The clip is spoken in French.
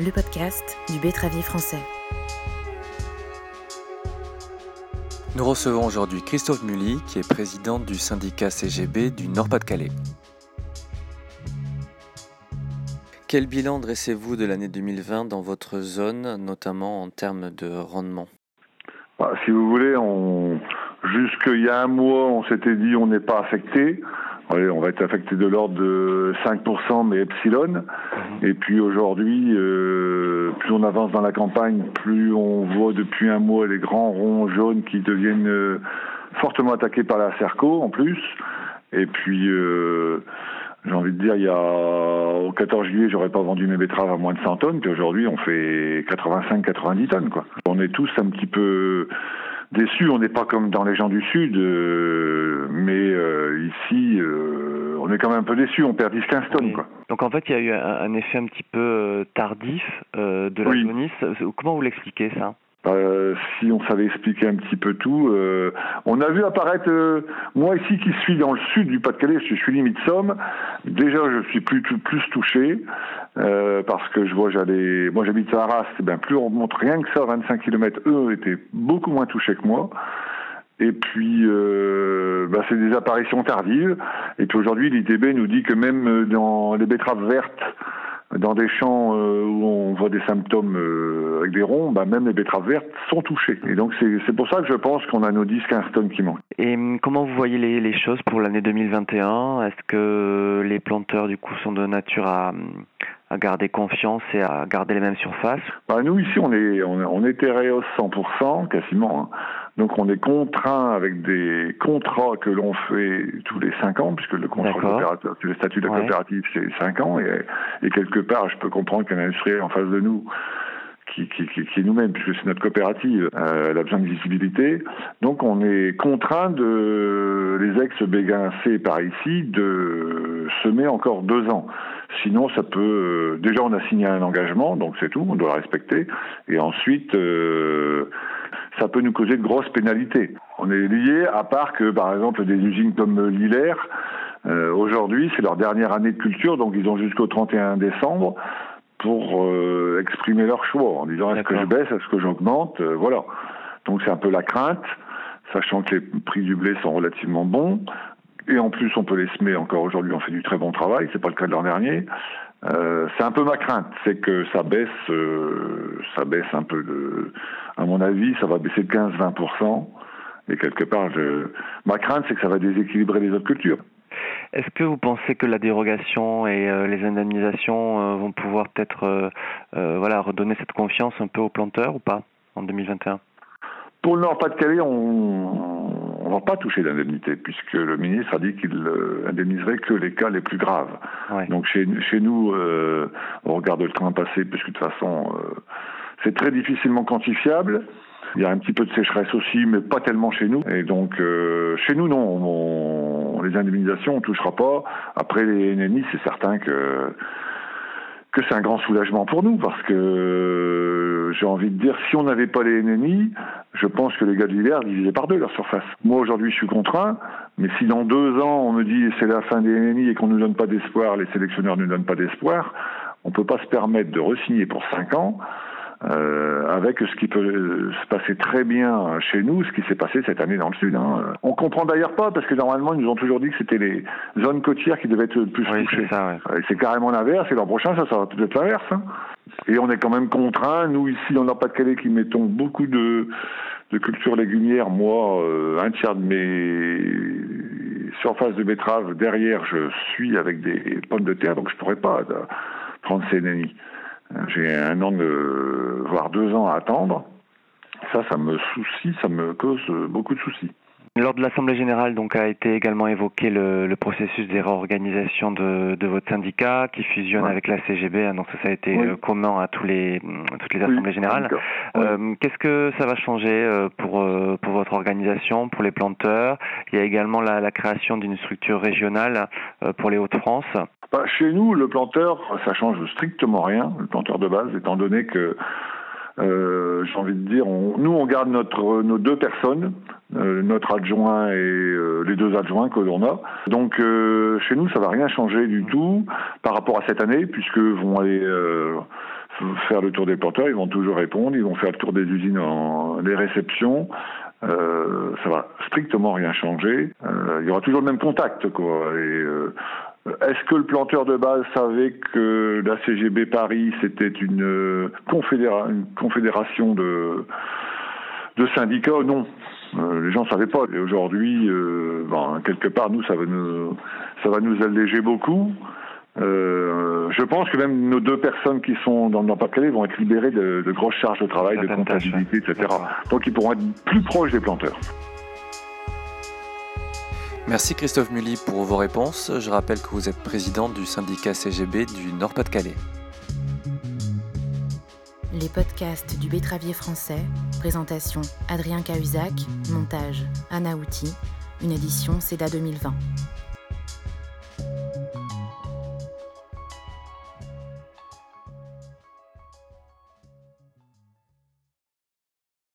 le podcast du Bétravier français. Nous recevons aujourd'hui Christophe Mully, qui est président du syndicat CGB du Nord-Pas-de-Calais. Quel bilan dressez-vous de l'année 2020 dans votre zone, notamment en termes de rendement? Bah, Si vous voulez, on... jusqu'il y a un mois, on s'était dit on n'est pas affecté on va être affecté de l'ordre de 5%, mais epsilon. Mhm. Et puis aujourd'hui, euh, plus on avance dans la campagne, plus on voit depuis un mois les grands ronds jaunes qui deviennent euh, fortement attaqués par la Cerco en plus. Et puis, euh, j'ai envie de dire, il y a au 14 juillet, j'aurais pas vendu mes betteraves à moins de 100 tonnes, puis aujourd'hui, on fait 85-90 tonnes. Quoi. On est tous un petit peu déçus. On n'est pas comme dans les gens du Sud, mais ici, on est quand même un peu déçu, on perd 10-15 tonnes. Quoi. Donc en fait, il y a eu un, effet un petit peu euh, tardif euh, de la oui. Comment vous l'expliquez ça? Euh, si on savait expliquer un petit peu tout, euh, on a vu apparaître moi ici qui suis dans le sud du Pas-de-Calais, je suis limite Somme. Déjà, je suis plus plus touché parce que je vois j'allais, moi j'habite à Arras, et bien plus on remonte rien que ça, 25 km, eux étaient beaucoup moins touchés que moi. Et puis, euh, bah, c'est des apparitions tardives. Et puis aujourd'hui, l'ITB nous dit que même dans les betteraves vertes, dans des champs euh, où on voit des symptômes euh, avec des ronds, bah, même les betteraves vertes sont touchées. Et donc c'est pour ça que je pense qu'on a nos 10-15 tonnes qui manquent. Et hum, comment vous voyez les, les choses pour l'année 2021 Est-ce que les planteurs du coup sont de nature à, à garder confiance et à garder les mêmes surfaces? Bah, Nous ici on est on, on est 100% quasiment. Hein. Donc on est contraint avec des contrats que l'on fait tous les cinq ans, puisque le contrat coopérateur, le statut de la coopérative, c'est cinq ans, et, quelque part, je peux comprendre qu'un industriel en face de nous qui, qui, qui, qui nous-mêmes, puisque c'est notre coopérative, euh, elle a besoin de visibilité. Donc on est contraint de, les ex-Béguin C par ici, de semer encore deux ans. Sinon, ça peut. Euh, déjà, on a signé un engagement, donc c'est tout, on doit le respecter. Et ensuite, euh, ça peut nous causer de grosses pénalités. On est lié, à part que, par exemple, des usines comme Lillers, euh, aujourd'hui, c'est leur dernière année de culture, donc ils ont jusqu'au 31 décembre pour euh, exprimer leur choix en disant est-ce que je baisse, est-ce que j'augmente, euh, voilà. Donc c'est un peu la crainte, sachant que les prix du blé sont relativement bons. Et en plus, on peut les semer encore aujourd'hui, on fait du très bon travail, c'est pas le cas de l'an dernier. Euh, c'est un peu ma crainte, c'est que ça baisse, euh, ça baisse un peu de, à mon avis, ça va baisser de 15-20%. Et quelque part, je, ma crainte, c'est que ça va déséquilibrer les autres cultures. Est-ce que vous pensez que la dérogation et euh, les indemnisations vont pouvoir peut-être voilà, redonner cette confiance un peu aux planteurs ou pas en 2021 Pour le Nord-Pas-de-Calais, on, on va pas toucher d'indemnité, puisque le ministre a dit qu'il euh, indemniserait que les cas les plus graves. Donc chez, chez nous, euh, on regarde le train passer, puisque de toute façon, euh, c'est très difficilement quantifiable. Il y a un petit peu de sécheresse aussi, mais pas tellement chez nous. Et donc, chez nous, non, les indemnisations, on touchera pas. Après les NNI, c'est certain que que c'est un grand soulagement pour nous, parce que j'ai envie de dire, si on n'avait pas les NNI, je pense que les gars de l'hiver divisaient par deux leur surface. Moi aujourd'hui je suis contraint, mais si dans deux ans on me dit c'est la fin des NNI et qu'on ne nous donne pas d'espoir, les sélectionneurs ne nous donnent pas d'espoir, on ne peut pas se permettre de resigner pour cinq ans euh, avec ce qui peut se passer très bien chez nous, ce qui s'est passé cette année dans le Sud. Hein. On comprend d'ailleurs pas, parce que normalement, ils nous ont toujours dit que c'était les zones côtières qui devaient être le plus touchées. C'est carrément l'inverse, et l'an prochain, ça sera peut-être l'inverse. Hein. Et on est quand même contraint, nous ici dans le Pas-de-Calais qui mettons beaucoup de, de cultures légumières, moi, euh, un tiers de mes surfaces de betteraves derrière, je suis avec des pommes de terre, donc je pourrais pas euh, prendre ces nennis. J'ai un an, de, voire deux ans à attendre. Ça, ça me soucie, ça me cause beaucoup de soucis. Lors de l'Assemblée générale, donc, a été également évoqué le, le processus des réorganisations de, de, votre syndicat qui fusionne avec la CGB. Hein, donc ça, ça a été euh, commun à tous les, toutes les assemblées générales. Euh, Qu'est-ce que ça va changer euh, pour, euh, pour votre organisation, pour les planteurs? Il y a également la, la création d'une structure régionale pour les Hauts-de-France. Bah, chez nous, le planteur, ça change strictement rien, le planteur de base, étant donné que euh, j'ai envie de dire, nous on garde notre, nos deux personnes, euh, notre adjoint et euh, les deux adjoints que l'on a. Donc chez nous ça va rien changer du tout par rapport à cette année puisque vont aller faire le tour des planteurs, ils vont toujours répondre, ils vont faire le tour des usines, en, des réceptions. Euh, ça va strictement rien changer. Euh, il y aura toujours le même contact, quoi. Euh, est-ce que le planteur de base savait que la CGB Paris c'était une, une confédération de, de syndicats? Non. les gens ne savaient pas. Et aujourd'hui, bon, quelque part, nous, ça va nous, ça va nous alléger beaucoup. Euh, je pense que même nos deux personnes qui sont dans le Nord-Pas-de-Calais vont être libérées de, grosses charges de travail, de comptabilité, etc. Donc ils pourront être plus proches des planteurs. Merci Christophe Mully pour vos réponses. Je rappelle que vous êtes président du syndicat CGB du Nord-Pas-de-Calais. Les podcasts du Bétravier français, présentation Adrien Cahuzac, montage Anna Outi, une édition CEDA 2020.